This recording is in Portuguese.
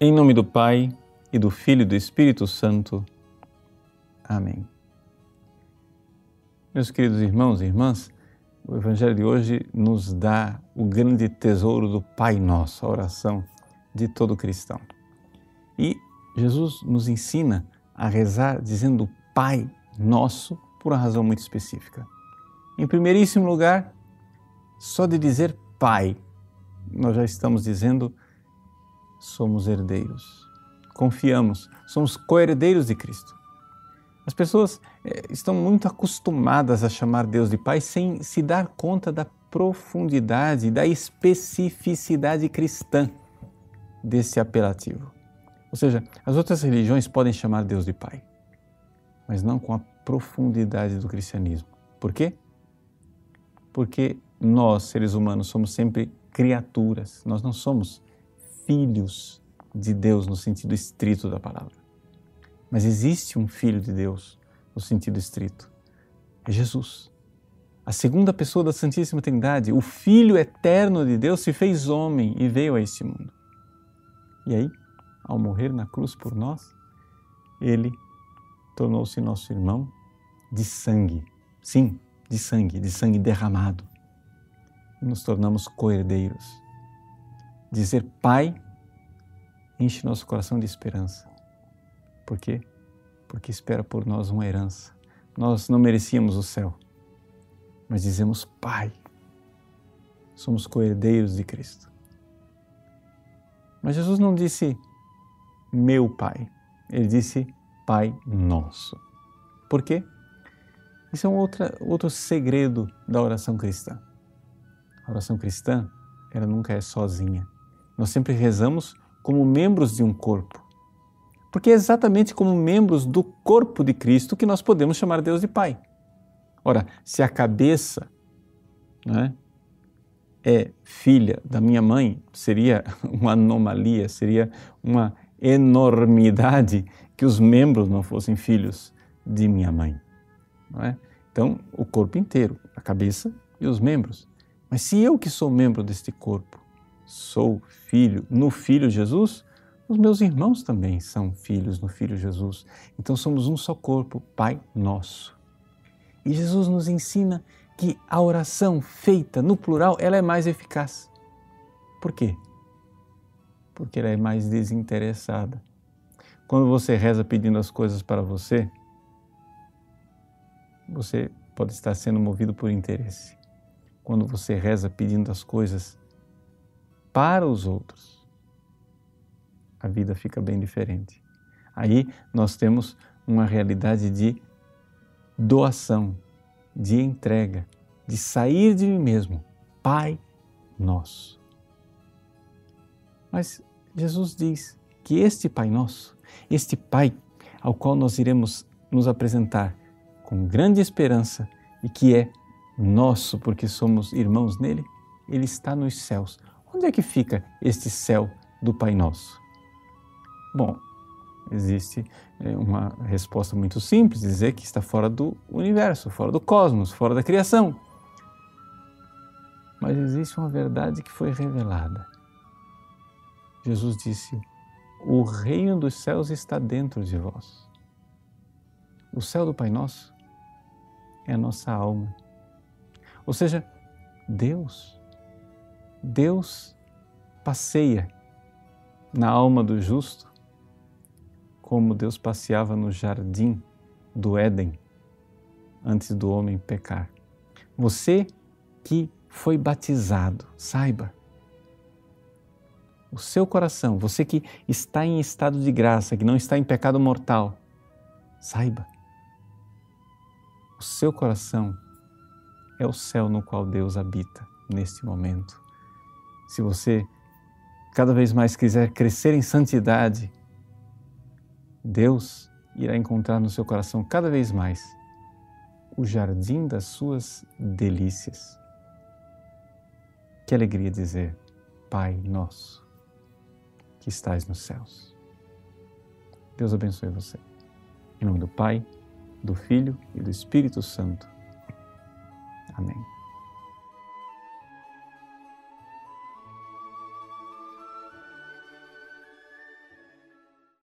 Em nome do Pai e do Filho e do Espírito Santo. Amém. Meus queridos irmãos e irmãs, o Evangelho de hoje nos dá o grande tesouro do Pai Nosso, a oração de todo cristão. E Jesus nos ensina a rezar dizendo Pai Nosso por uma razão muito específica. Em primeiríssimo lugar, só de dizer Pai, nós já estamos dizendo somos herdeiros. Confiamos, somos co-herdeiros de Cristo. As pessoas eh, estão muito acostumadas a chamar Deus de Pai sem se dar conta da profundidade, da especificidade cristã desse apelativo. Ou seja, as outras religiões podem chamar Deus de Pai, mas não com a profundidade do cristianismo. Por quê? Porque nós, seres humanos, somos sempre criaturas, nós não somos filhos de Deus no sentido estrito da palavra. Mas existe um filho de Deus no sentido estrito. É Jesus. A segunda pessoa da Santíssima Trindade, o Filho eterno de Deus, se fez homem e veio a este mundo. E aí, ao morrer na cruz por nós, ele tornou-se nosso irmão de sangue. Sim, de sangue, de sangue derramado. E nos tornamos coerdeiros Dizer Pai enche nosso coração de esperança. Por quê? Porque espera por nós uma herança. Nós não merecíamos o céu, mas dizemos Pai. Somos coerdeiros de Cristo. Mas Jesus não disse meu Pai, ele disse Pai nosso. Por quê? Isso é um outro, outro segredo da oração cristã. A oração cristã, ela nunca é sozinha nós sempre rezamos como membros de um corpo. Porque é exatamente como membros do corpo de Cristo que nós podemos chamar Deus de Pai. Ora, se a cabeça né, é filha da minha mãe, seria uma anomalia, seria uma enormidade que os membros não fossem filhos de minha mãe. É? Então, o corpo inteiro, a cabeça e os membros. Mas se eu que sou membro deste corpo, sou filho no Filho Jesus, os meus irmãos também são filhos no Filho Jesus. Então somos um só corpo, Pai nosso. E Jesus nos ensina que a oração feita no plural, ela é mais eficaz. Por quê? Porque ela é mais desinteressada. Quando você reza pedindo as coisas para você, você pode estar sendo movido por interesse. Quando você reza pedindo as coisas para os outros, a vida fica bem diferente. Aí nós temos uma realidade de doação, de entrega, de sair de mim mesmo. Pai nosso. Mas Jesus diz que este Pai nosso, este Pai ao qual nós iremos nos apresentar com grande esperança e que é nosso porque somos irmãos nele, ele está nos céus, Onde é que fica este céu do Pai Nosso? Bom, existe é, uma resposta muito simples, dizer que está fora do universo, fora do cosmos, fora da criação. Mas existe uma verdade que foi revelada. Jesus disse: O reino dos céus está dentro de vós. O céu do Pai Nosso é a nossa alma. Ou seja, Deus Deus passeia na alma do justo como Deus passeava no jardim do Éden antes do homem pecar. Você que foi batizado, saiba, o seu coração, você que está em estado de graça, que não está em pecado mortal, saiba, o seu coração é o céu no qual Deus habita neste momento se você cada vez mais quiser crescer em santidade, Deus irá encontrar no seu coração cada vez mais o jardim das suas delícias. Que alegria dizer, Pai nosso, que estás nos céus. Deus abençoe você. Em nome do Pai, do Filho e do Espírito Santo.